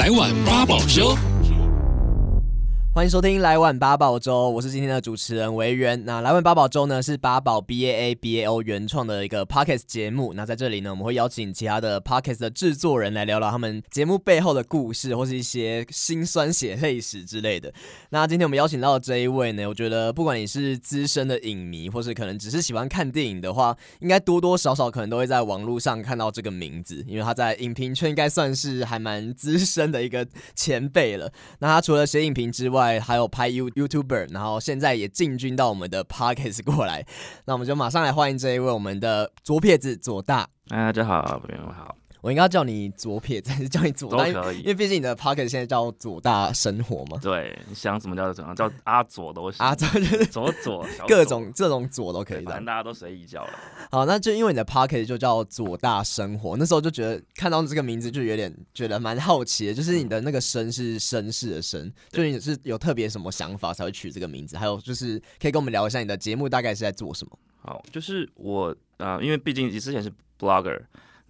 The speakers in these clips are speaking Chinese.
来碗八宝粥。欢迎收听《来碗八宝粥》，我是今天的主持人维园。那《来碗八宝粥》呢是八宝 B A A B A O 原创的一个 Podcast 节目。那在这里呢，我们会邀请其他的 Podcast 的制作人来聊聊他们节目背后的故事，或是一些辛酸血泪史之类的。那今天我们邀请到的这一位呢，我觉得不管你是资深的影迷，或是可能只是喜欢看电影的话，应该多多少少可能都会在网络上看到这个名字，因为他在影评圈应该算是还蛮资深的一个前辈了。那他除了写影评之外，还有拍 You YouTuber，然后现在也进军到我们的 Podcast 过来，那我们就马上来欢迎这一位我们的左撇子左大。大家好，朋友们好。我应该叫你左撇子还是叫你左大？都可以，因为毕竟你的 pocket 现在叫左大生活嘛。对，你想怎么叫就怎么叫，阿左都行。阿左就是左左，各种这种左都可以的，反正大家都随意叫了。好，那就因为你的 pocket 就叫左大生活，那时候就觉得看到这个名字就有点觉得蛮好奇的，就是你的那个绅是绅士的绅，就你是有特别什么想法才会取这个名字？还有就是可以跟我们聊一下你的节目大概是在做什么？好，就是我啊、呃，因为毕竟你之前是 Blogger。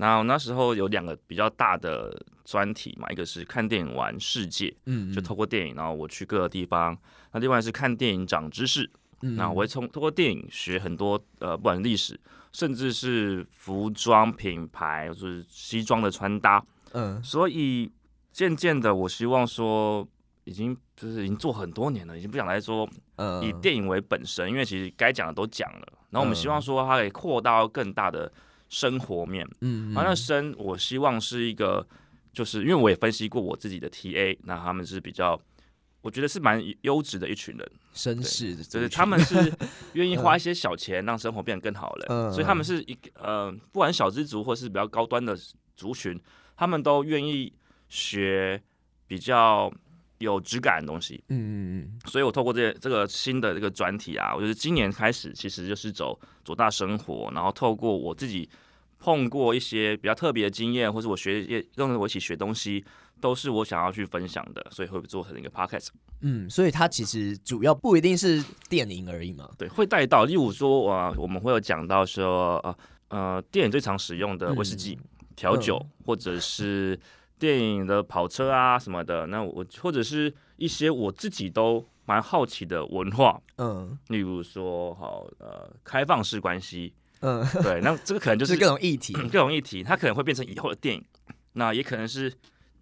然后那时候有两个比较大的专题嘛，一个是看电影玩世界，嗯，就透过电影，然后我去各个地方。那另外是看电影长知识，嗯，那我会从通过电影学很多呃，不管历史，甚至是服装品牌，就是西装的穿搭，嗯，所以渐渐的，我希望说，已经就是已经做很多年了，已经不想来说，以电影为本身，因为其实该讲的都讲了。然后我们希望说，它可以扩大到更大的。生活面，嗯，啊，那生我希望是一个，就是因为我也分析过我自己的 TA，那他们是比较，我觉得是蛮优质的一群人，绅士，就是他们是愿意花 一些小钱让生活变得更好了，嗯，所以他们是一个呃，不管小资族或是比较高端的族群，他们都愿意学比较有质感的东西，嗯嗯嗯，所以我透过这这个新的这个专题啊，我觉得今年开始其实就是走左大生活，然后透过我自己碰过一些比较特别的经验，或是我学也跟我一起学东西，都是我想要去分享的，所以会做成一个 podcast。嗯，所以它其实主要不一定是电影而已嘛，对，会带到，例如说啊，我们会有讲到说呃呃，电影最常使用的威士忌、调、嗯、酒、嗯，或者是。电影的跑车啊什么的，那我或者是一些我自己都蛮好奇的文化，嗯，例如说好呃开放式关系，嗯，对，那这个可能就是，是各种议题，各种议题，它可能会变成以后的电影，那也可能是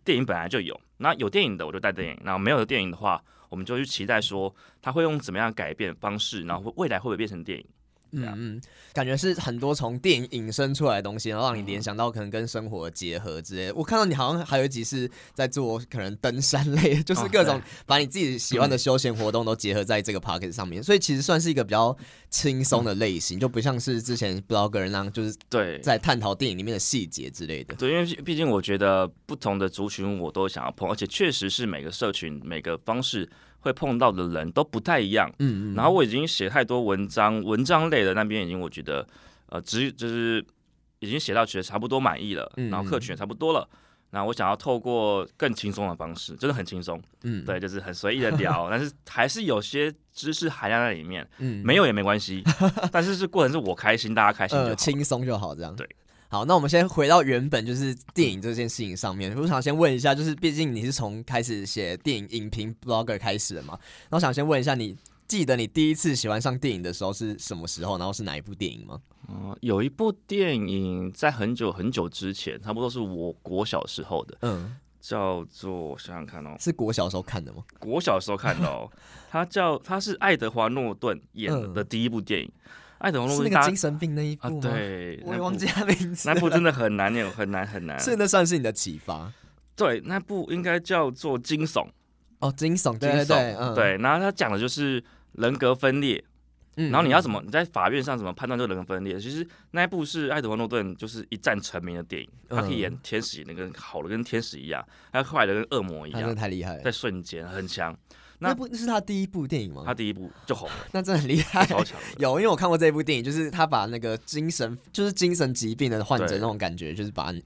电影本来就有，那有电影的我就带电影，那没有的电影的话，我们就去期待说它会用怎么样改变方式，然后未来会不会变成电影。嗯嗯，感觉是很多从电影引申出来的东西，然后让你联想到可能跟生活的结合之类的。我看到你好像还有一集是在做可能登山类，就是各种把你自己喜欢的休闲活动都结合在这个 podcast 上面，所以其实算是一个比较轻松的类型，就不像是之前不知道跟人那样，就是对在探讨电影里面的细节之类的。对，因为毕竟我觉得不同的族群我都想要碰，而且确实是每个社群每个方式。会碰到的人都不太一样，嗯嗯，然后我已经写太多文章，文章类的那边已经我觉得，呃，只就是已经写到觉得差不多满意了，嗯，然后客群也差不多了，那我想要透过更轻松的方式，真的很轻松，嗯，对，就是很随意的聊，但是还是有些知识含量在里面，嗯，没有也没关系，但是是过程是我开心，大家开心就轻松就好，这样，对。好，那我们先回到原本就是电影这件事情上面。我想先问一下，就是毕竟你是从开始写电影影评 blogger 开始的嘛？那我想先问一下，你记得你第一次喜欢上电影的时候是什么时候？然后是哪一部电影吗？嗯，有一部电影在很久很久之前，差不多是我国小时候的，嗯，叫做想想看哦，是国小时候看的吗？国小时候看的哦，它叫它是爱德华诺顿演的第一部电影。嗯爱德华诺顿是那个精神病那一部吗？啊、对，我也忘记他名字。那部真的很难念，很难很难。所以那算是你的启发。对，那部应该叫做惊悚。哦，惊悚，惊悚对，嗯、对。然后他讲的就是人格分裂。嗯。然后你要怎么你在法院上怎么判断这个人格分裂？其实那一部是爱德华诺顿就是一战成名的电影。他可以演天使，那个好的跟天使一样，还有坏的跟恶魔一样，真的太厉害了，在瞬间很强。那部那是他第一部电影吗？他第一部就红了，那真的很厉害，超强。有，因为我看过这部电影，就是他把那个精神，就是精神疾病的患者那种感觉，就是把你，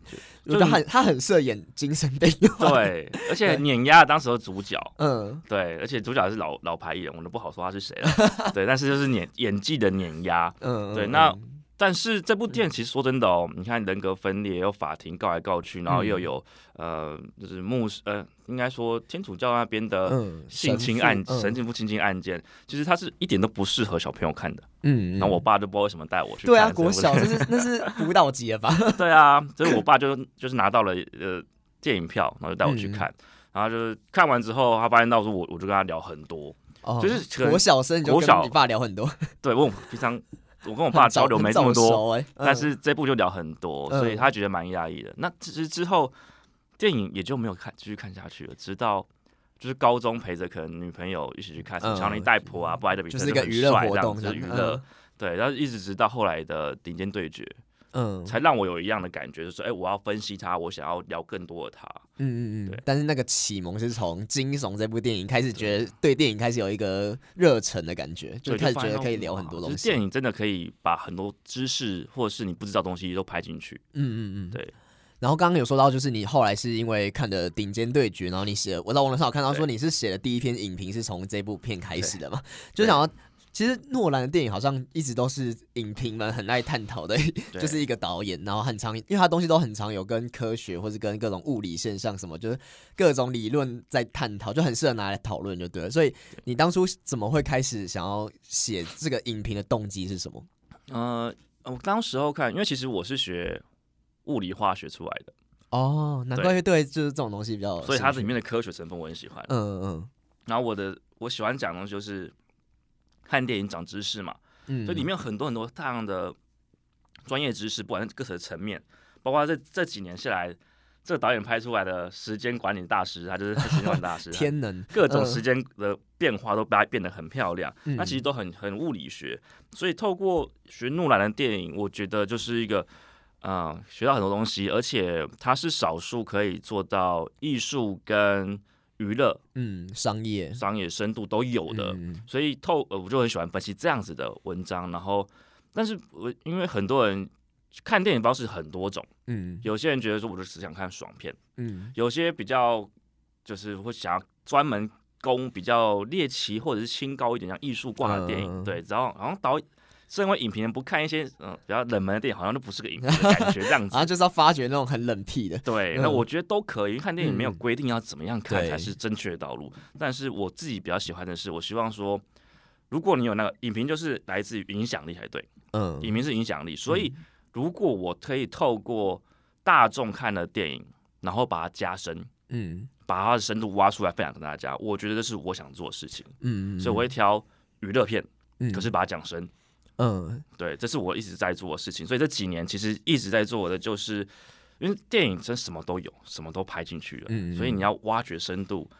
就他很他很适合演精神病。对，而且碾压当时的主角，嗯，对，而且主角是老老牌艺人，我都不好说他是谁了。对，但是就是碾演技的碾压，嗯，对。那但是这部电影其实说真的哦，你看人格分裂，有法庭告来告去，然后又有、嗯、呃，就是牧师呃，应该说天主教那边的性侵案、嗯、神父性侵案件，其实它是一点都不适合小朋友看的。嗯，然后我爸就不知道为什么带我去看。对啊，国小就是那是辅导级了吧？对啊，所以我爸就就是拿到了呃电影票，然后就带我去看，嗯、然后就是看完之后，他发现到说我我就跟他聊很多，哦、就是国小生就跟你爸聊很多。对，我平常。我跟我爸交流没这么多，但是这部就聊很多，所以他觉得蛮压抑的。嗯、那其实之后电影也就没有看继续看下去了，直到就是高中陪着可能女朋友一起去看，强尼戴普啊，布莱德比特就是一个娱乐活动，娱乐。对，然后一直直到后来的顶尖对决。嗯，才让我有一样的感觉，就是哎、欸，我要分析他，我想要聊更多的他。嗯嗯嗯，对。但是那个启蒙是从《惊悚》这部电影开始，觉得对电影开始有一个热忱的感觉，就开始觉得可以聊很多东西。就是电影真的可以把很多知识或者是你不知道的东西都拍进去。嗯嗯嗯，对。然后刚刚有说到，就是你后来是因为看的《顶尖对决》，然后你写，我在网络上有看到说你是写的第一篇影评是从这部片开始的嘛？就想要。其实诺兰的电影好像一直都是影评们很爱探讨的，就是一个导演，然后很常，因为他东西都很常有跟科学或是跟各种物理现象什么，就是各种理论在探讨，就很适合拿来讨论，就对了。所以你当初怎么会开始想要写这个影评的动机是什么？呃，我当时候看，因为其实我是学物理化学出来的，哦，难怪会对就是这种东西比较，所以它里面的科学成分我很喜欢，嗯嗯。然后我的我喜欢讲的东西就是。看电影长知识嘛，嗯，所以里面有很多很多大量的专业知识，不管是各个层面，包括这这几年下来，这个导演拍出来的时间管理大师，他就是时间管理大师，天能，各种时间的变化都把它变得很漂亮，那、呃、其实都很很物理学，所以透过学诺兰的电影，我觉得就是一个，嗯、呃，学到很多东西，而且他是少数可以做到艺术跟。娱乐，嗯，商业，商业深度都有的，嗯、所以透，呃，我就很喜欢分析这样子的文章。然后，但是我因为很多人看电影方式很多种，嗯，有些人觉得说我就只想看爽片，嗯，有些比较就是会想要专门攻比较猎奇或者是清高一点，像艺术挂的电影，嗯、对，然后然后导。身为影评人，不看一些嗯比较冷门的电影，好像都不是个影评的感觉，这样子。啊，就是要发掘那种很冷僻的。对，那我觉得都可以。看电影没有规定要怎么样看才是正确的道路。但是我自己比较喜欢的是，我希望说，如果你有那个影评，就是来自于影响力才对。嗯，影评是影响力，所以如果我可以透过大众看的电影，然后把它加深，嗯，把它的深度挖出来分享给大家，我觉得这是我想做的事情。嗯，所以我会挑娱乐片，可是把它讲深。嗯，对，这是我一直在做的事情，所以这几年其实一直在做的就是，因为电影真什么都有，什么都拍进去了，嗯，所以你要挖掘深度，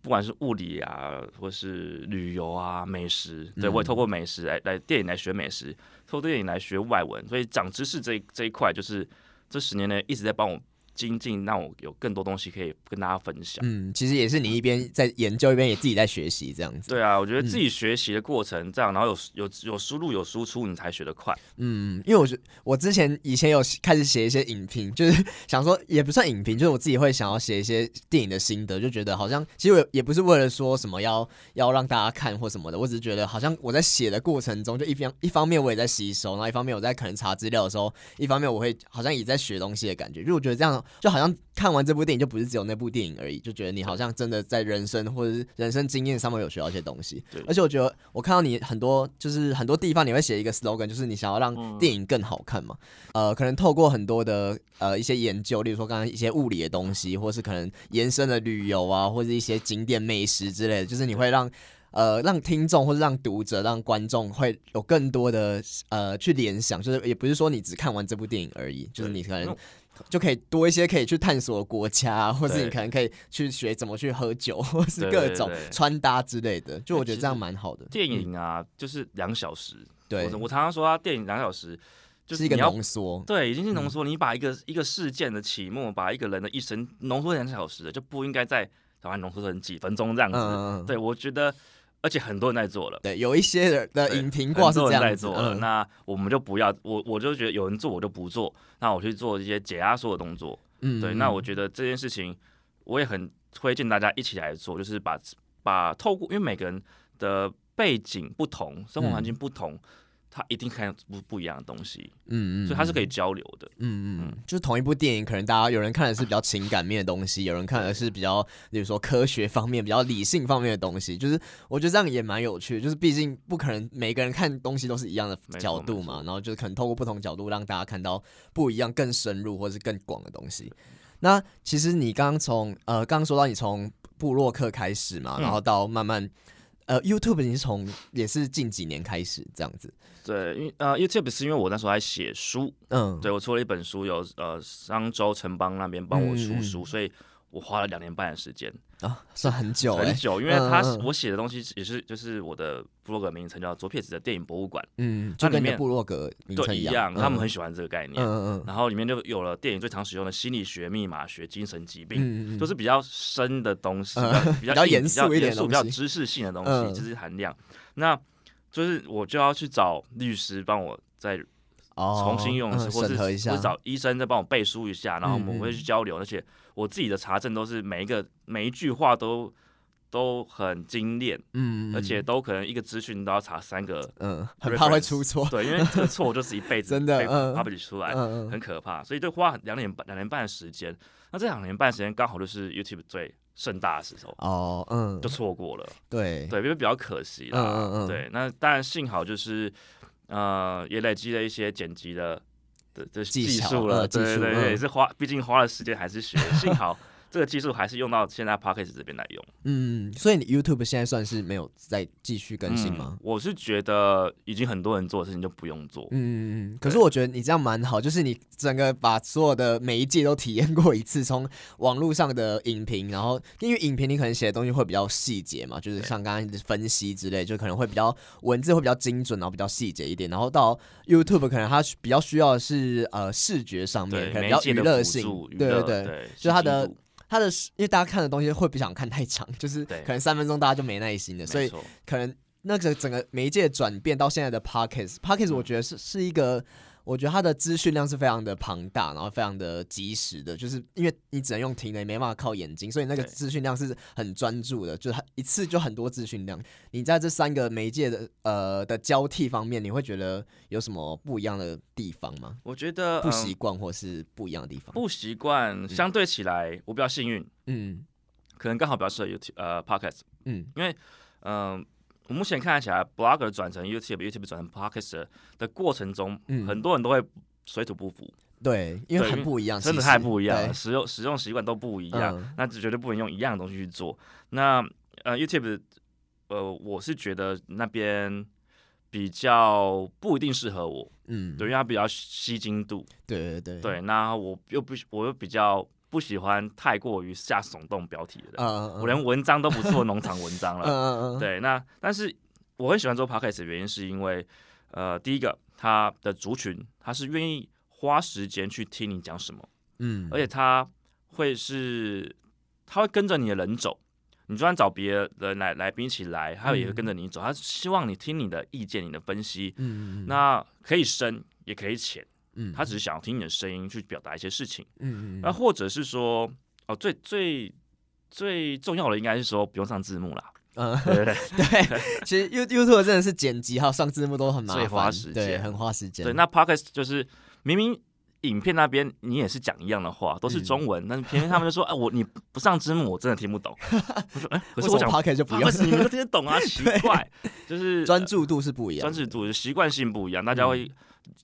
不管是物理啊，或是旅游啊、美食，对，我也透过美食来来电影来学美食，透过电影来学外文，所以长知识这一这一块就是这十年内一直在帮我。精进，让我有更多东西可以跟大家分享。嗯，其实也是你一边在研究，一边也自己在学习，这样子。对啊，我觉得自己学习的过程这样，然后有有有输入有输出，你才学得快。嗯，因为我觉我之前以前有开始写一些影评，就是想说也不算影评，就是我自己会想要写一些电影的心得，就觉得好像其实我也不是为了说什么要要让大家看或什么的，我只是觉得好像我在写的过程中，就一方一方面我也在吸收，然后一方面我在可能查资料的时候，一方面我会好像也在学东西的感觉，就我觉得这样就好像。看完这部电影就不是只有那部电影而已，就觉得你好像真的在人生或者是人生经验上面有学到一些东西。对，而且我觉得我看到你很多就是很多地方你会写一个 slogan，就是你想要让电影更好看嘛。嗯、呃，可能透过很多的呃一些研究，例如说刚刚一些物理的东西，或是可能延伸的旅游啊，或者一些景点美食之类的，就是你会让呃让听众或者让读者让观众会有更多的呃去联想，就是也不是说你只看完这部电影而已，就是你可能。就可以多一些可以去探索的国家，或者你可能可以去学怎么去喝酒，或是各种穿搭之类的。就我觉得这样蛮好的。电影啊，嗯、就是两小时。对，我常常说啊，电影两小时就是一个浓缩。对，已经是浓缩。你把一个一个事件的起末，把一个人的一生浓缩两小时，就不应该再把它浓缩成几分钟这样子。嗯、对，我觉得。而且很多人在做了，对，有一些人的影评挂是这样在做了，嗯、那我们就不要，我我就觉得有人做我就不做，那我去做一些解压缩的动作，嗯，对，那我觉得这件事情我也很推荐大家一起来做，就是把把透过，因为每个人的背景不同，生活环境不同，他一定看不不一样的东西，嗯嗯，所以他是可以交流的，嗯嗯，就是同一部电影，可能大家有人看的是比较情感面的东西，有人看的是比较，比如说科学方面、比较理性方面的东西，就是我觉得这样也蛮有趣的，就是毕竟不可能每个人看东西都是一样的角度嘛，然后就是可能透过不同角度让大家看到不一样、更深入或是更广的东西。那其实你刚刚从呃刚刚说到你从布洛克开始嘛，然后到慢慢。呃，YouTube 你是从也是近几年开始这样子，对，因为呃，YouTube 是因为我那时候在写书，嗯，对我出了一本书，有呃商周城邦那边帮我出书，嗯、所以我花了两年半的时间。啊，算很久，很久，因为他我写的东西也是就是我的部落格名称叫左撇子的电影博物馆，嗯，就跟部落格名称一样，他们很喜欢这个概念，嗯嗯，然后里面就有了电影最常使用的心理学、密码学、精神疾病，都是比较深的东西，比较严肃一点、比较知识性的东西，知识含量。那就是我就要去找律师帮我再重新用，或是或是找医生再帮我背书一下，然后我们会去交流，而且。我自己的查证都是每一个每一句话都都很精炼，嗯，而且都可能一个资讯都要查三个，嗯，很怕会出错，对，因为这个错就是一辈子真的 publish 出来，很可怕，所以就花两年半两年半的时间。那这两年半时间刚好就是 YouTube 最盛大的时候，哦，嗯，就错过了，对。对，因为比较可惜了，嗯嗯，对，那当然幸好就是呃也累积了一些剪辑的。的的技术了，对对对，也是花，毕竟花了时间还是学，幸好。这个技术还是用到现在 p o c k e t 这边来用。嗯，所以你 YouTube 现在算是没有再继续更新吗？嗯，我是觉得已经很多人做的事情就不用做。嗯嗯，可是我觉得你这样蛮好，就是你整个把所有的每一届都体验过一次，从网络上的影评，然后因为影评你可能写的东西会比较细节嘛，就是像刚刚的分析之类，就可能会比较文字会比较精准，然后比较细节一点。然后到 YouTube 可能它比较需要的是呃视觉上面，可能比较娱乐性，对对对，就它的。他的，因为大家看的东西会不想看太长，就是可能三分钟大家就没耐心了，所以可能那个整个媒介转变到现在的 Podcast，Podcast 我觉得是是一个。我觉得它的资讯量是非常的庞大，然后非常的及时的，就是因为你只能用听的，也没办法靠眼睛，所以那个资讯量是很专注的，就是一次就很多资讯量。你在这三个媒介的呃的交替方面，你会觉得有什么不一样的地方吗？我觉得不习惯或是不一样的地方。不习惯，相对起来我比较幸运，嗯，可能刚好比较适合 YouTube 呃 Podcast，嗯，因为嗯。呃我目前看起来，Blogger 转成 YouTube，YouTube 转成 Podcast 的过程中，嗯、很多人都会水土不服。对，因为很不一样，真的太不一样了，使用使用习惯都不一样，嗯、那就绝对不能用一样的东西去做。那呃，YouTube，呃，我是觉得那边比较不一定适合我，嗯，对，因为它比较吸睛度。对对对，对，那我又不，我又比较。不喜欢太过于下耸动标题的人，uh, uh, uh, 我连文章都不做农场文章了。Uh, uh, uh, 对，那但是我很喜欢做 podcast 的原因是因为，呃，第一个，他的族群他是愿意花时间去听你讲什么，嗯，而且他会是他会跟着你的人走，你就算找别人来来宾一起来，他也会跟着你走，他希望你听你的意见、你的分析，嗯，那可以深也可以浅。嗯，他只是想要听你的声音去表达一些事情，嗯嗯，那或者是说，哦，最最最重要的应该是说不用上字幕啦，嗯，对。对 对，其实 YouTube 真的是剪辑还有上字幕都很麻烦，花时间，很花时间。对，那 Podcast 就是明明影片那边你也是讲一样的话，都是中文，但是偏偏他们就说，哎，我你不上字幕，我真的听不懂。我说，哎，可是我讲 Podcast 就不用，你们都听得懂啊？奇怪，就是专注度是不一样，专注度习惯性不一样，大家会。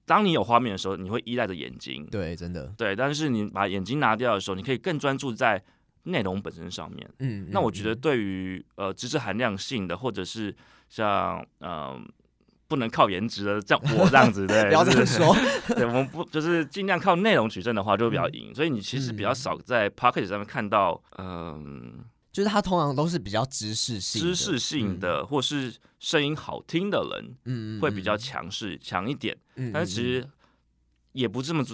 当你有画面的时候，你会依赖着眼睛。对，真的。对，但是你把眼睛拿掉的时候，你可以更专注在内容本身上面。嗯。那我觉得，对于呃知识含量性的，或者是像嗯、呃、不能靠颜值的，像我这样子，对，不要这么说。对，我们不就是尽量靠内容取胜的话，就会比较赢。嗯、所以你其实比较少在 p o c k e t 上面看到，嗯。呃就是他通常都是比较知识性、知识性的，或是声音好听的人，嗯，会比较强势强一点。嗯，但是其实也不这么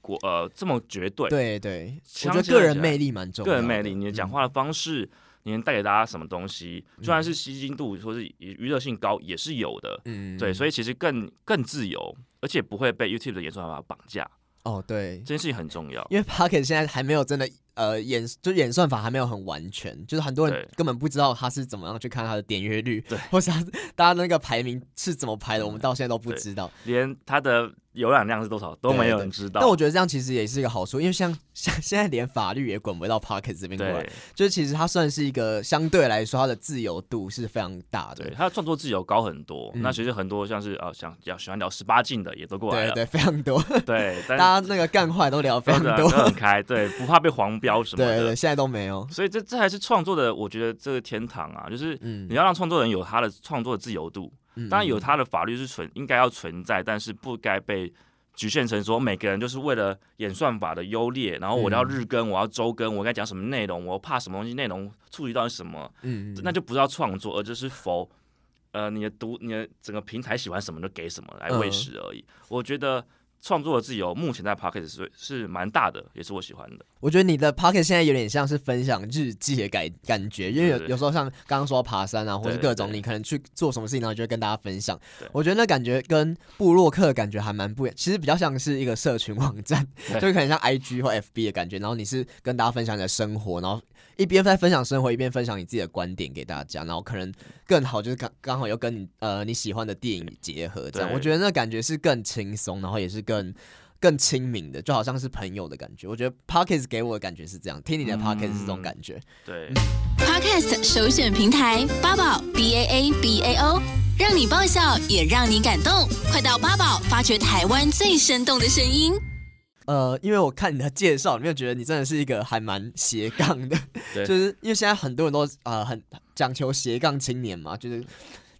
过呃这么绝对。对对，我觉得个人魅力蛮重要。个人魅力，你的讲话的方式，你能带给大家什么东西？虽然是吸睛度或是娱乐性高，也是有的。嗯，对，所以其实更更自由，而且不会被 YouTube 的演算法绑架。哦，对，这件事情很重要，因为 Pocket 现在还没有真的。呃，演就演算法还没有很完全，就是很多人根本不知道他是怎么样去看他的点阅率，对，或是他大家那个排名是怎么排的，我们到现在都不知道，连他的浏览量是多少都没有人知道。但我觉得这样其实也是一个好处，因为像像现在连法律也滚不到 Pocket 这边过来，就是其实它算是一个相对来说它的自由度是非常大的，对，它的创作自由高很多。嗯、那其实很多像是呃想要喜欢聊十八禁的也都过来了，对对，非常多，对，大家那个干坏都聊非常多，很开，对，不怕被黄。标什么的，对，现在都没有，所以这这还是创作的，我觉得这个天堂啊，就是你要让创作人有他的创作的自由度，嗯、当然有它的法律是存应该要存在，但是不该被局限成说每个人就是为了演算法的优劣，然后我要日更，我要周更，我该讲什么内容，我怕什么东西内容触及到什么，嗯，那就不是要创作，而就是否呃你的读你的整个平台喜欢什么就给什么来喂食而已，嗯、我觉得。创作的自由目前在 Pocket 是是蛮大的，也是我喜欢的。我觉得你的 Pocket 现在有点像是分享日记的感感觉，因为有有时候像刚刚说爬山啊，或者各种你可能去做什么事情，然后就会跟大家分享。我觉得那感觉跟部落客感觉还蛮不一样，其实比较像是一个社群网站，就可能像 IG 或 FB 的感觉。然后你是跟大家分享你的生活，然后。一边在分享生活，一边分享你自己的观点给大家，然后可能更好就是刚刚好又跟你呃你喜欢的电影结合，这样我觉得那感觉是更轻松，然后也是更更更亲民的，就好像是朋友的感觉。我觉得 Podcast 给我的感觉是这样，听你的 Podcast 是这种感觉。嗯、对、嗯、Podcast 首选平台八宝 B A A B A O，让你爆笑也让你感动，快到八宝发掘台湾最生动的声音。呃，因为我看你的介绍，里面觉得你真的是一个还蛮斜杠的，对 就是因为现在很多人都呃很讲求斜杠青年嘛，就是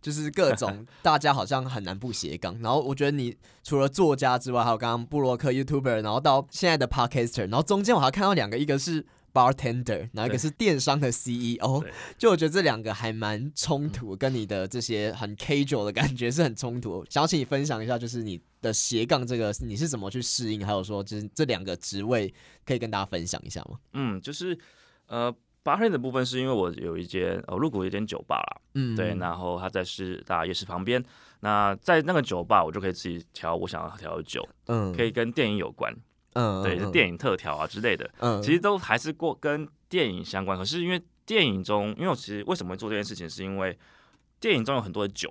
就是各种 大家好像很难不斜杠。然后我觉得你除了作家之外，还有刚刚布洛克 YouTuber，然后到现在的 Podcaster，然后中间我还看到两个，一个是。Bartender，然后一个是电商的 CEO，就我觉得这两个还蛮冲突，跟你的这些很 casual 的感觉是很冲突。想要请你分享一下，就是你的斜杠这个你是怎么去适应，还有说就是这两个职位可以跟大家分享一下吗？嗯，就是呃，Bartender 的部分是因为我有一间呃，入股一间酒吧啦，嗯，对，然后它在师大夜市旁边，那在那个酒吧我就可以自己调我想要调的酒，嗯，可以跟电影有关。嗯，对，是电影特调啊之类的，嗯，其实都还是过跟电影相关。可是因为电影中，因为我其实为什么会做这件事情，是因为电影中有很多的酒，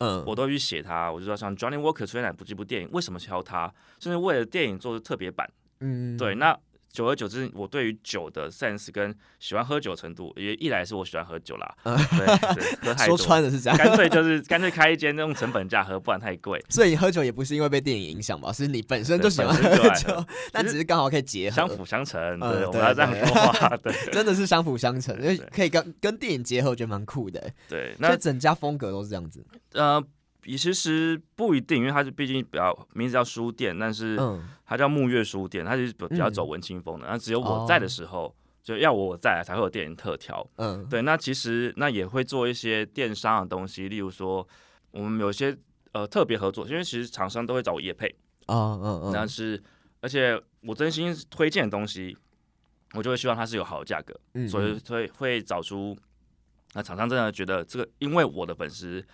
嗯，我都会去写它。我就知道像 Johnny Walker 出现哪部这部电影，为什么挑它？甚至为了电影做的特别版，嗯，对，那。久而久之，我对于酒的 sense 跟喜欢喝酒程度，也一来是我喜欢喝酒啦，对，喝太多，说穿了是这样，干脆就是干脆开一间用成本价喝，不然太贵。所以你喝酒也不是因为被电影影响吧？是你本身就喜欢喝酒，但只是刚好可以结合，相辅相成。对，我们要这样说话，对，真的是相辅相成，因为可以跟跟电影结合，我觉得蛮酷的。对，那整家风格都是这样子。呃。也其实不一定，因为它是毕竟比较名字叫书店，但是它叫木月书店，它是比较走文青风的。那、嗯、只有我在的时候，哦、就要我在才会有电影特调。嗯，对。那其实那也会做一些电商的东西，例如说我们有些呃特别合作，因为其实厂商都会找我业配。啊，嗯嗯。但是而且我真心推荐的东西，我就会希望它是有好的价格，嗯嗯，所以会会找出那厂商真的觉得这个，因为我的粉丝。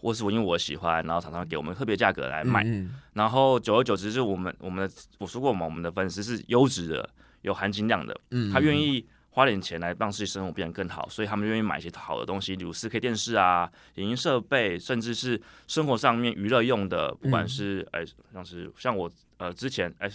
或是我因为我喜欢，然后常常给我们特别价格来买，然后久而久之，就我们我们的我说过嘛，我们的粉丝是优质的、有含金量的，他愿意花点钱来让自己生活变得更好，所以他们愿意买一些好的东西，比如四 K 电视啊、影音设备，甚至是生活上面娱乐用的，不管是哎、嗯、像是像我呃之前哎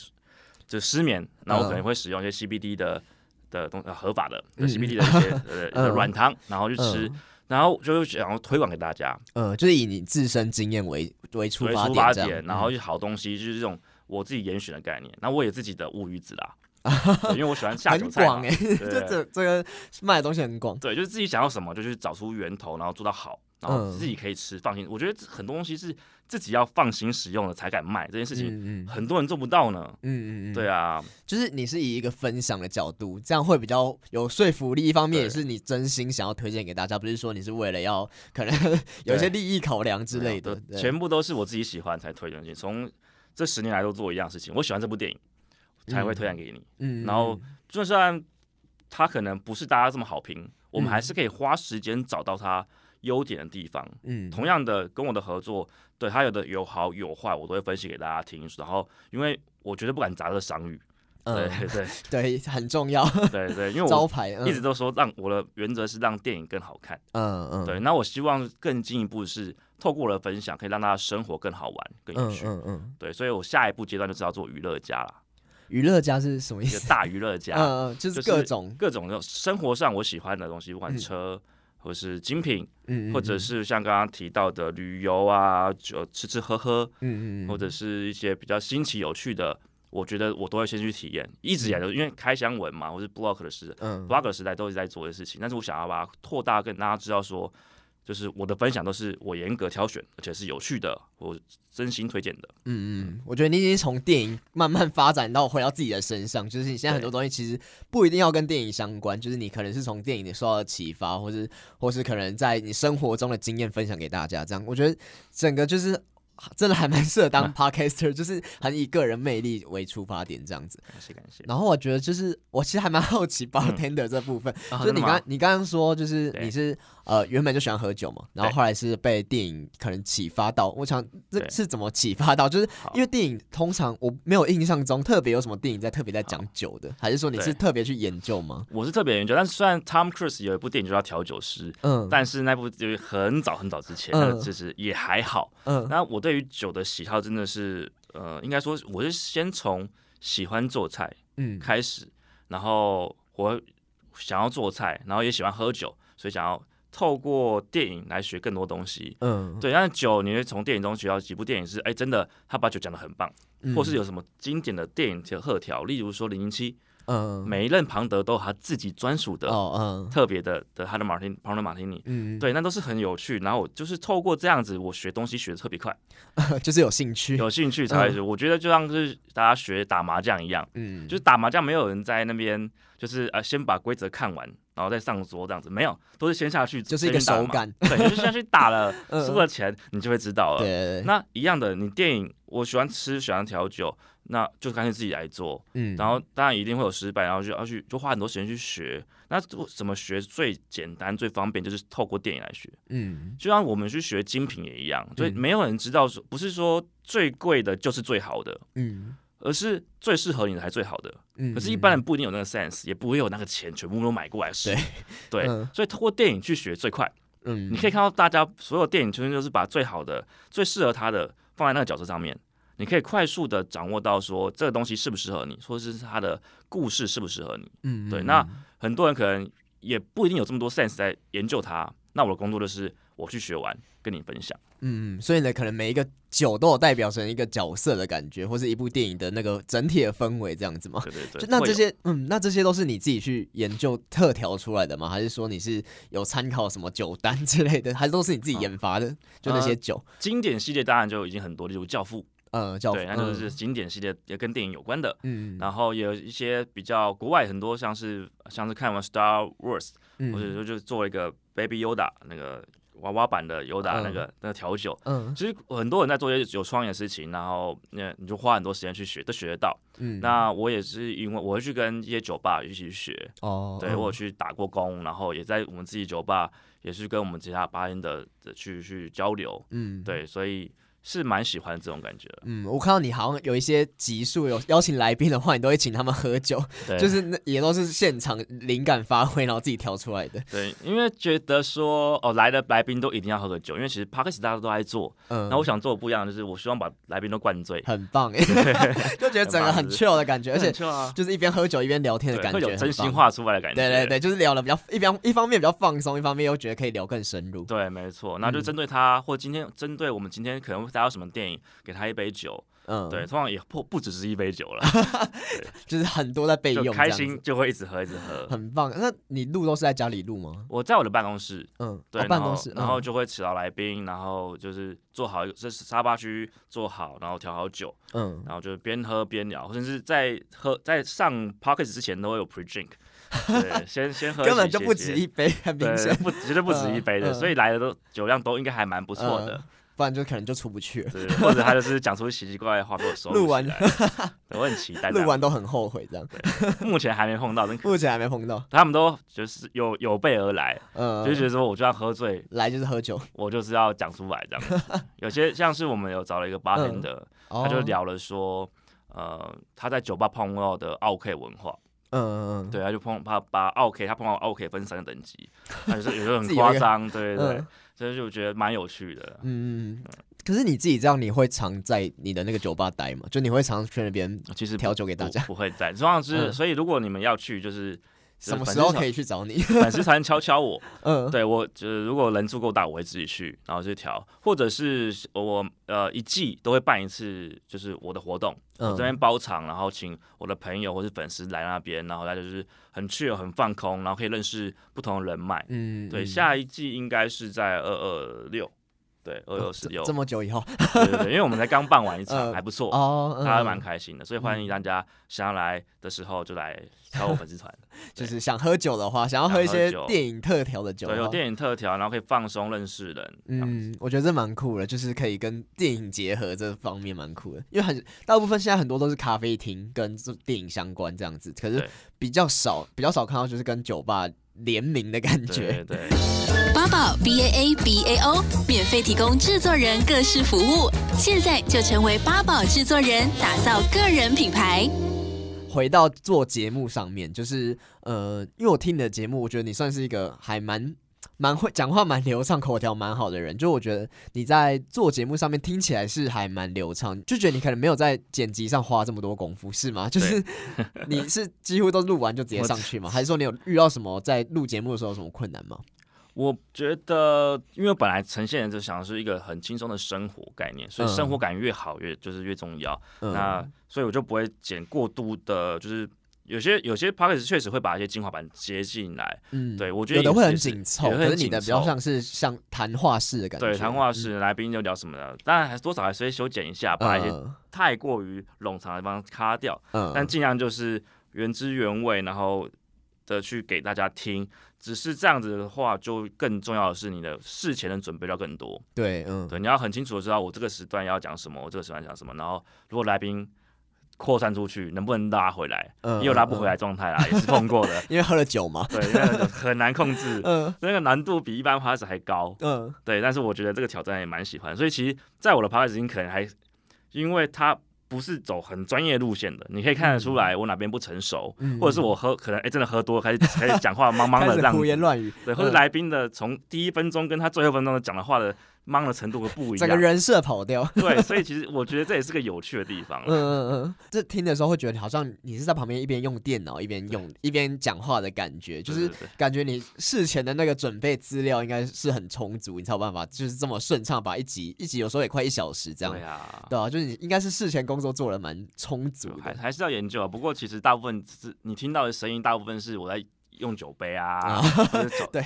就失眠，那我可能会使用一些 CBD 的的东合法的、嗯、CBD 的一些呃 软糖，然后去吃。嗯然后就是想要推广给大家，呃，就是以你自身经验为为出发点，出发点，然后就好东西，就是这种我自己严选的概念。那我有自己的乌鱼子啦，因为我喜欢下酒菜嘛，就 这这个卖的东西很广，对，就是自己想要什么就去找出源头，然后做到好，然后自己可以吃，放心。我觉得很多东西是。自己要放心使用了才敢卖这件事情，很多人做不到呢。嗯嗯嗯，对啊，就是你是以一个分享的角度，这样会比较有说服力。一方面也是你真心想要推荐给大家，不是说你是为了要可能 有一些利益考量之类的。全部都是我自己喜欢才推荐。从这十年来都做一样事情，我喜欢这部电影才会推荐给你。嗯，然后就算他可能不是大家这么好评，我们还是可以花时间找到他。优点的地方。嗯，同样的，跟我的合作，对他有的有好有坏，我都会分析给大家听。然后，因为我绝对不敢砸这个商誉。对对 对，对，很重要。对对，因为我 招牌一直都说让我的原则是让电影更好看。嗯嗯，对。那我希望更进一步是透过我的分享，可以让大家生活更好玩、更有趣。嗯嗯，对。所以我下一步阶段就是要做娱乐家了。娱乐家是什么意思？大娱乐家。嗯，就是各种各种生活上我喜欢的东西，不管车或是精品，或者是像刚刚提到的旅游啊，就吃吃喝喝，嗯嗯，或者是一些比较新奇有趣的。我觉得我都会先去体验，一直以来都因为开箱文嘛，或是 blog 的时，嗯，blog 时代都是在做的事情。但是我想要把它扩大，跟大家知道说，就是我的分享都是我严格挑选，而且是有趣的，我真心推荐的。嗯嗯，我觉得你已经从电影慢慢发展到回到自己的身上，就是你现在很多东西其实不一定要跟电影相关，就是你可能是从电影里受到的启发，或是或是可能在你生活中的经验分享给大家。这样，我觉得整个就是。真的还蛮适合当 podcaster，就是很以个人魅力为出发点这样子。感谢感谢。然后我觉得就是我其实还蛮好奇 bartender 这部分，就是你刚你刚刚说就是你是呃原本就喜欢喝酒嘛，然后后来是被电影可能启发到。我想这是怎么启发到？就是因为电影通常我没有印象中特别有什么电影在特别在讲酒的，还是说你是特别去研究吗？我是特别研究，但是虽然 Tom Cruise 有一部电影就叫调酒师，嗯，但是那部就是很早很早之前，那其实也还好，嗯，那我对于酒的喜好真的是，呃，应该说我是先从喜欢做菜，嗯，开始，然后我想要做菜，然后也喜欢喝酒，所以想要透过电影来学更多东西，嗯，对。但是酒，你会从电影中学到几部电影是，哎，真的，他把酒讲的很棒，或是有什么经典的电影的特调，例如说《零零七》。嗯，每一任庞德都有他自己专属的、哦嗯、特别的的他的马丁庞德马丁尼，嗯，对，那都是很有趣。然后我就是透过这样子，我学东西学的特别快，就是有兴趣，有兴趣才会学。嗯、我觉得就像是大家学打麻将一样，嗯，就是打麻将没有人在那边就是呃先把规则看完，然后再上桌这样子，没有，都是先下去，就是一个手感，对，就是下去打了，输了钱你就会知道了。那一样的，你电影我喜欢吃，喜欢调酒。那就干脆自己来做，嗯，然后当然一定会有失败，然后就要去就花很多时间去学。那怎么学最简单最方便？就是透过电影来学，嗯，就像我们去学精品也一样，所以没有人知道说不是说最贵的就是最好的，嗯，而是最适合你的才最好的，嗯。可是，一般人不一定有那个 sense，也不会有那个钱全部都买过来试，对，对，所以通过电影去学最快，嗯，你可以看到大家所有电影其实就是把最好的、最适合他的放在那个角色上面。你可以快速的掌握到说这个东西适不适合你，或者是他的故事适不适合你。嗯，对。那很多人可能也不一定有这么多 sense 在研究它。那我的工作就是我去学完跟你分享。嗯，所以呢，可能每一个酒都有代表成一个角色的感觉，或是一部电影的那个整体的氛围这样子吗？对对对。就那这些，嗯，那这些都是你自己去研究特调出来的吗？还是说你是有参考什么酒单之类的？还是都是你自己研发的？啊、就那些酒、呃，经典系列当然就已经很多，例如《教父》。呃，教对，那就是经典系列，也跟电影有关的。嗯，然后也有一些比较国外很多，像是像是看完 Star Wars，或者说就做一个 Baby Yoda 那个娃娃版的 Yoda 那个那个调酒。嗯，其实很多人在做一些有创意的事情，然后那你就花很多时间去学，都学得到。嗯，那我也是因为我会去跟一些酒吧一起去学。哦，对，我有去打过工，然后也在我们自己酒吧也是跟我们其他吧音的去去交流。嗯，对，所以。是蛮喜欢这种感觉的。嗯，我看到你好像有一些集数有邀请来宾的话，你都会请他们喝酒，对。就是那也都是现场灵感发挥，然后自己调出来的。对，因为觉得说哦，来的来宾都一定要喝个酒，因为其实 Podcast 大家都爱做，嗯，那我想做的不一样就是，我希望把来宾都灌醉，很棒。哎，就觉得整个很 chill 的感觉，而且就是一边喝酒一边聊天的感觉，真心话出来的感觉。对对对，就是聊的比较一边一方面比较放松，一方面又觉得可以聊更深入。对，没错，那就针对他，或今天针对我们今天可能大家有什么电影。给他一杯酒，嗯，对，通常也不不只是一杯酒了，就是很多在备用，开心就会一直喝，一直喝，很棒。那你录都是在家里录吗？我在我的办公室，嗯，对，办公室，然后就会请到来宾，然后就是做好，这是沙发区做好，然后调好酒，嗯，然后就是边喝边聊，甚至在喝在上 pocket 之前都会有 pre drink，对，先先喝，根本就不止一杯，很明显，不绝对不止一杯的，所以来的都酒量都应该还蛮不错的。不然就可能就出不去了。对，或者他就是讲出奇奇怪怪的话被我收录完，我很期待。录完都很后悔这样。目前还没碰到，目前还没碰到。他们都就是有有备而来，嗯，就觉得说我就要喝醉，来就是喝酒，我就是要讲出来这样。有些像是我们有找了一个 bartender，他就聊了说，呃，他在酒吧碰到的奥 K 文化。嗯嗯嗯，对，他就碰他把 OK，他碰到 OK 分三个等级，他就是有时候很夸张，对对对，所以就觉得蛮有趣的。嗯嗯，可是你自己这样，你会常在你的那个酒吧待吗？就你会常去那边，其实调酒给大家？不会在，主要是所以如果你们要去，就是。什么时候可以去找你？粉丝团敲敲我，嗯，对我就是如果人数够大，我会自己去，然后去调，或者是我呃一季都会办一次，就是我的活动，嗯、我这边包场，然后请我的朋友或是粉丝来那边，然后他就是很 chill 很放空，然后可以认识不同的人脉，嗯，对，下一季应该是在二二六。对，二六十六，这么久以后，对对对，因为我们才刚办完一场，还不错，哦，大家蛮开心的，所以欢迎大家想要来的时候就来加我粉丝团，就是想喝酒的话，想要喝一些电影特调的酒，对，有电影特调，然后可以放松认识人，嗯，我觉得这蛮酷的，就是可以跟电影结合这方面蛮酷的，因为很大部分现在很多都是咖啡厅跟这电影相关这样子，可是比较少比较少看到就是跟酒吧联名的感觉，对。八宝 B A A B A O 免费提供制作人各式服务，现在就成为八宝制作人，打造个人品牌。回到做节目上面，就是呃，因为我听你的节目，我觉得你算是一个还蛮蛮会讲话、蛮流畅、口条蛮好的人。就我觉得你在做节目上面听起来是还蛮流畅，就觉得你可能没有在剪辑上花这么多功夫，是吗？就是 你是几乎都录完就直接上去吗？还是说你有遇到什么在录节目的时候有什么困难吗？我觉得，因为本来呈现的就想的是一个很轻松的生活概念，所以生活感越好越就是越重要。嗯、那所以我就不会剪过度的，就是有些有些 p o c k e t 确实会把一些精华版接进来。嗯，对我觉得有的会很紧凑，可是你的比较像是像谈话式的感觉。对，谈话式来宾就聊什么的，当然还是多少还是会修剪一下，把一些太过于冗长的地方卡掉。嗯，但尽量就是原汁原味，然后的去给大家听。只是这样子的话，就更重要的是你的事前的准备要更多。对，嗯，对，你要很清楚的知道我这个时段要讲什么，我这个时段讲什么。然后，如果来宾扩散出去，能不能拉回来？嗯，也有拉不回来状态啦，嗯、也是碰过的。因为喝了酒嘛。对，因为很难控制。嗯，那个难度比一般 podcast 还高。嗯，对，但是我觉得这个挑战也蛮喜欢。所以，其实在我的 podcast 可能还因为他。不是走很专业路线的，你可以看得出来我哪边不成熟，嗯、或者是我喝可能哎、欸、真的喝多了开始开始讲话茫茫的 这样子，胡言乱语，对，或者来宾的从第一分钟跟他最后分钟的讲的话的。忙的程度会不一样，整个人设跑掉。对，所以其实我觉得这也是个有趣的地方。嗯嗯嗯，这听的时候会觉得好像你是在旁边一边用电脑一边用一边讲话的感觉，就是感觉你事前的那个准备资料应该是很充足，你才有办法就是这么顺畅把一集一集有时候也快一小时这样。对啊，对啊，就是你应该是事前工作做的蛮充足的，还还是要研究啊。不过其实大部分是你听到的声音，大部分是我在。用酒杯啊，对，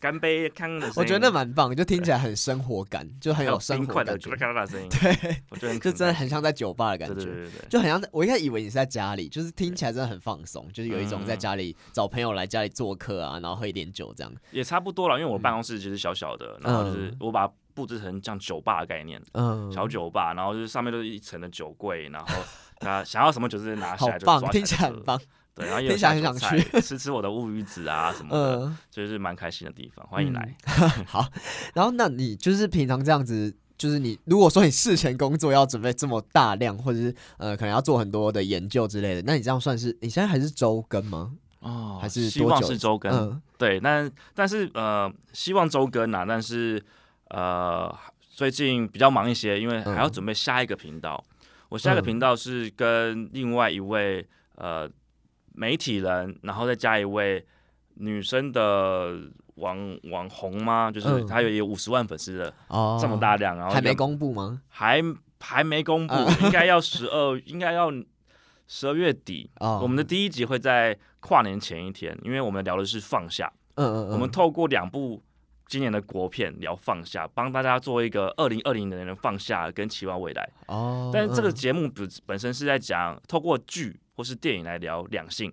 干杯，看的声音，我觉得那蛮棒，就听起来很生活感，就很有生活感觉。对，我觉得就真的很像在酒吧的感觉，对对对就很像在。我一开始以为你是在家里，就是听起来真的很放松，就是有一种在家里找朋友来家里做客啊，然后喝一点酒这样。也差不多了，因为我办公室其实小小的，然后就是我把它布置成像酒吧的概念，嗯，小酒吧，然后就是上面都是一层的酒柜，然后他想要什么酒直接拿下来就抓起来。听起来很棒。对，然后也想想去吃 吃我的乌鱼子啊什么的，就是蛮开心的地方，欢迎来。好，然后那你就是平常这样子，就是你如果说你事前工作要准备这么大量，或者是呃可能要做很多的研究之类的，那你这样算是你现在还是周更吗？哦，还是希望是周更。对，但但是呃希望周更啊，但是呃最近比较忙一些，因为还要准备下一个频道。我下一个频道是跟另外一位呃。媒体人，然后再加一位女生的网网红吗？就是她有有五十万粉丝的，哦，这么大量，然后还没公布吗？还还没公布，应该要十二，应该要十二月底。我们的第一集会在跨年前一天，因为我们聊的是放下。嗯嗯，我们透过两部今年的国片聊放下，帮大家做一个二零二零年的放下跟期望未来。哦，但是这个节目本本身是在讲透过剧。或是电影来聊两性，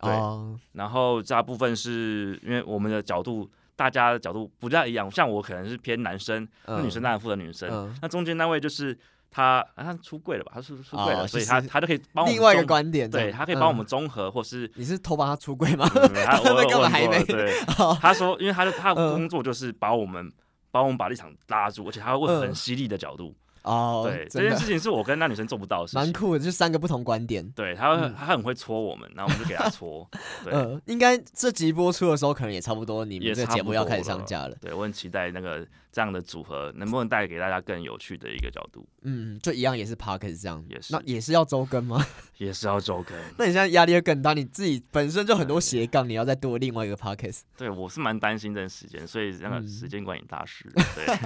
对，oh. 然后大部分是因为我们的角度大家的角度不太一样。像我可能是偏男生，那、嗯、女生当然负责女生。嗯、那中间那位就是他，啊、他出柜了吧？他是出柜了，哦、所以他他就可以帮我们另外一个观点，对他可以帮我们综合，或是你是偷帮他出柜吗？他根本还没。对，他说，因为他的他的工作就是把我们帮我们把立场拉住，而且他会问很犀利的角度。哦，对，这件事情是我跟那女生做不到的事情，蛮酷的，就三个不同观点。对，他会，他很会戳我们，然后我们就给他戳。对，应该这集播出的时候，可能也差不多，你们这节目要开始上架了。对，我很期待那个这样的组合能不能带给大家更有趣的一个角度。嗯，就一样也是 parkas 这样，也是，那也是要周更吗？也是要周更。那你现在压力会更大，你自己本身就很多斜杠，你要再多另外一个 Podcast。对，我是蛮担心这个时间，所以那个时间管理大师，对，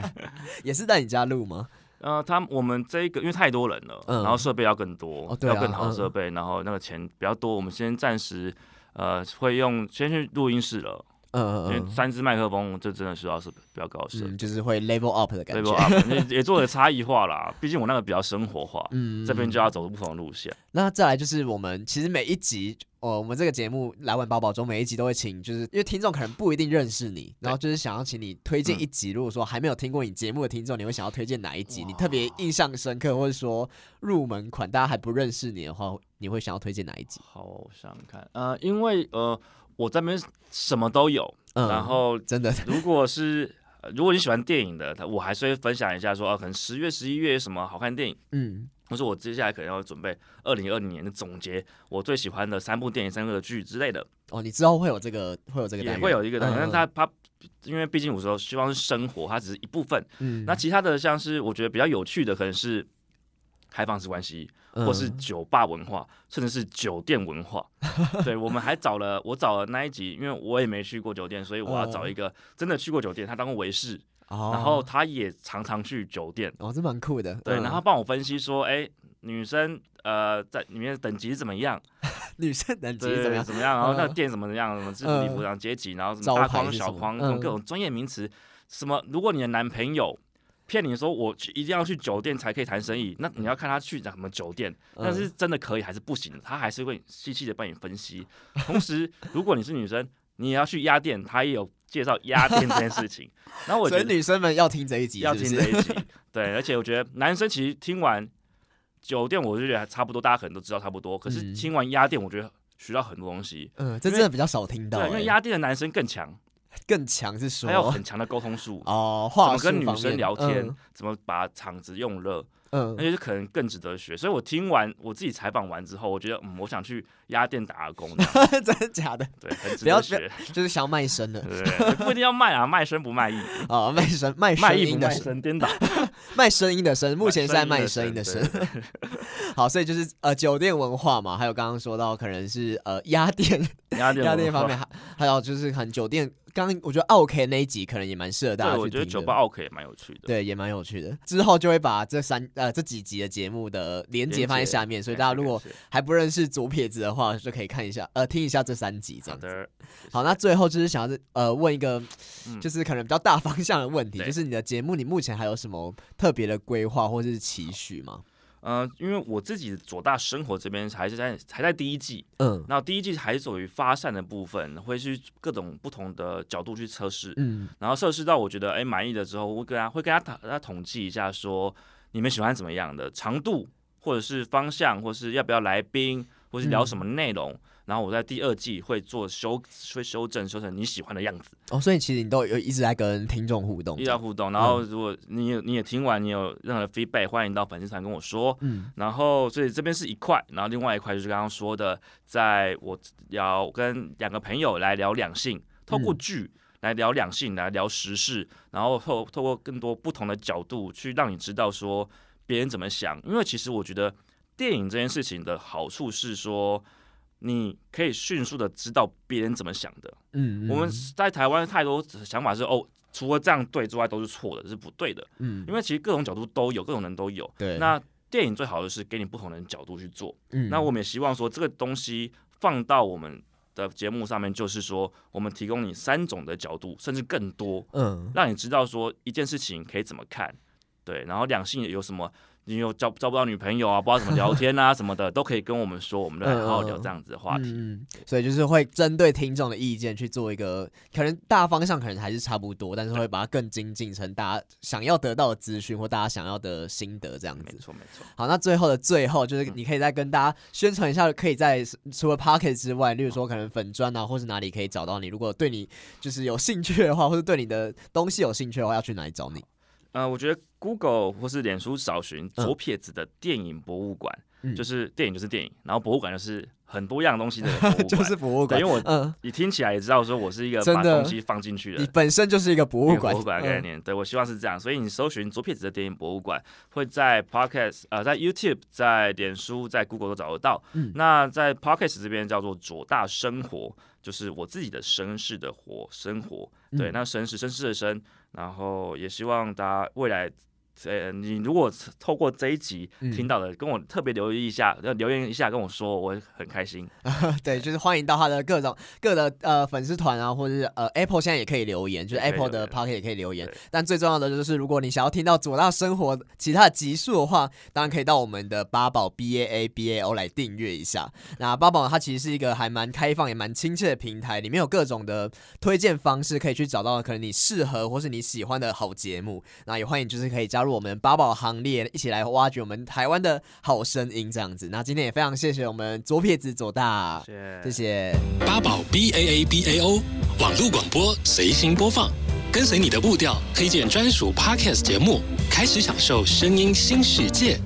也是在你家录吗？呃，他我们这一个因为太多人了，嗯、然后设备要更多，哦啊、要更好的设备，嗯、然后那个钱比较多，我们先暂时呃会用先去录音室了。嗯，因为三支麦克风，这真的需要是比较高的，嗯，就是会 level up 的感觉 level up 也也做了差异化啦。毕竟我那个比较生活化，嗯，这边就要走不同的路线。那再来就是我们其实每一集，呃，我们这个节目来玩宝宝中每一集都会请，就是因为听众可能不一定认识你，然后就是想要请你推荐一集。如果说还没有听过你节目的听众，你会想要推荐哪一集？你特别印象深刻，或者说入门款，大家还不认识你的话，你会想要推荐哪一集？好，我想想看，呃，因为呃。我这边什么都有，嗯、然后真的，如果是如果你喜欢电影的，我还是会分享一下说，啊、可能十月、十一月有什么好看电影，嗯，或者我接下来可能要准备二零二零年的总结，我最喜欢的三部电影、三个剧之类的。哦，你之后会有这个，会有这个，也会有一个的，但他他，因为毕竟有时候希望是生活，它只是一部分，嗯，那其他的像是我觉得比较有趣的，可能是。开放式关系，或是酒吧文化，嗯、甚至是酒店文化。对，我们还找了，我找了那一集，因为我也没去过酒店，所以我要找一个真的去过酒店，他当过维士，哦、然后他也常常去酒店。哦，这蛮酷的。对，然后帮我分析说，哎、欸，女生呃在里面等级怎么样？女生等级怎么样？怎么样？然后那个店怎么样？什么制服礼服上阶级，然后什么大框小框，各种专业名词。什么？如果你的男朋友。骗你说我去一定要去酒店才可以谈生意，那你要看他去什么酒店，但是真的可以还是不行，他还是会细细的帮你分析。同时，如果你是女生，你也要去鸭店，他也有介绍鸭店这件事情。然后我觉得女生们要听这一集，要听这一集。对，而且我觉得男生其实听完酒店，我就觉得还差不多，大家可能都知道差不多。可是听完鸭店，我觉得学到很多东西。嗯，这真的比较少听到，对，因为压店的男生更强。更强是说，还有很强的沟通术。哦，怎么跟女生聊天，嗯、怎么把场子用热，嗯，那就是可能更值得学。所以我听完我自己采访完之后，我觉得，嗯，我想去鸭店打工，真的假的？对，很值得学，就是想要卖身的，对，对，不一定要卖啊，卖身不卖艺。啊，卖身卖声音的声颠倒，卖声音的声，目前是在卖声音的声。好，所以就是呃酒店文化嘛，还有刚刚说到可能是呃鸭店，鸭店，鸭店方面还还有就是很酒店。刚刚我觉得奥 K 那一集可能也蛮适合大家去听的。我觉得酒吧奥 K 也蛮有趣的。对，也蛮有趣的。之后就会把这三呃这几集的节目的连接放在下面，所以大家如果还不认识左撇子的话，就可以看一下呃听一下这三集这样子。好的。好，那最后就是想要呃问一个，就是可能比较大方向的问题，嗯、就是你的节目你目前还有什么特别的规划或者是期许吗？呃，因为我自己左大生活这边还是在还在第一季，嗯，那第一季还是属于发散的部分，会去各种不同的角度去测试，嗯，然后测试到我觉得哎满意了之后，我会跟他会跟他统他统计一下说你们喜欢怎么样的长度，或者是方向，或是要不要来宾，或是聊什么内容。嗯然后我在第二季会做修，会修正，修成你喜欢的样子。哦，所以其实你都有一直在跟听众互动，一直在互动。然后如果你也你也听完，你有任何的 feedback，欢迎到粉丝团跟我说。嗯。然后所以这边是一块，然后另外一块就是刚刚说的，在我要跟两个朋友来聊两性，透过剧来聊两性，来聊时事，然后透透过更多不同的角度去让你知道说别人怎么想。因为其实我觉得电影这件事情的好处是说。你可以迅速的知道别人怎么想的。嗯，嗯，我们在台湾太多想法是哦，除了这样对之外都是错的，是不对的。嗯，因为其实各种角度都有，各种人都有。对。那电影最好的是给你不同的角度去做。嗯。那我们也希望说这个东西放到我们的节目上面，就是说我们提供你三种的角度，甚至更多。嗯。让你知道说一件事情可以怎么看。对。然后两性有什么？你有交交不到女朋友啊，不知道怎么聊天啊什么的，都可以跟我们说，我们来好好聊这样子的话题。嗯，所以就是会针对听众的意见去做一个，可能大方向可能还是差不多，但是会把它更精进成大家想要得到的资讯或大家想要的心得这样子。没错没错。好，那最后的最后，就是你可以再跟大家宣传一下，可以在除了 Podcast 之外，例如说可能粉砖啊，或是哪里可以找到你。如果对你就是有兴趣的话，或者对你的东西有兴趣的话，要去哪里找你？呃，我觉得 Google 或是脸书找寻左撇子的电影博物馆，嗯、就是电影就是电影，然后博物馆就是很多样东西的博物馆，就是博物馆。因为我，嗯，你听起来也知道，说我是一个把东西放进去的，你本身就是一个博物馆，博物馆的概念。嗯、对，我希望是这样，所以你搜寻左撇子的电影博物馆，会在 Podcast 呃，在 YouTube、在脸书、在 Google 都找得到。嗯、那在 Podcast 这边叫做左大生活，就是我自己的绅士的活生活。对，那绅士绅士的绅。然后也希望大家未来。呃，你如果透过这一集听到的，跟我特别留意一下，要、嗯、留言一下跟我说，我会很开心。对，就是欢迎到他的各种各的呃粉丝团啊，或者是呃 Apple 现在也可以留言，就是 Apple 的 Pocket 也可以留言。但最重要的就是，如果你想要听到左大生活其他的集数的话，当然可以到我们的八宝 B A A B A O 来订阅一下。那八宝它其实是一个还蛮开放也蛮亲切的平台，里面有各种的推荐方式，可以去找到可能你适合或是你喜欢的好节目。那也欢迎就是可以加入。我们八宝行列，一起来挖掘我们台湾的好声音，这样子。那今天也非常谢谢我们左撇子左大，谢谢。谢谢八宝 B A A B A O 网络广播随心播放，跟随你的步调，推荐专属 Podcast 节目，开始享受声音新世界。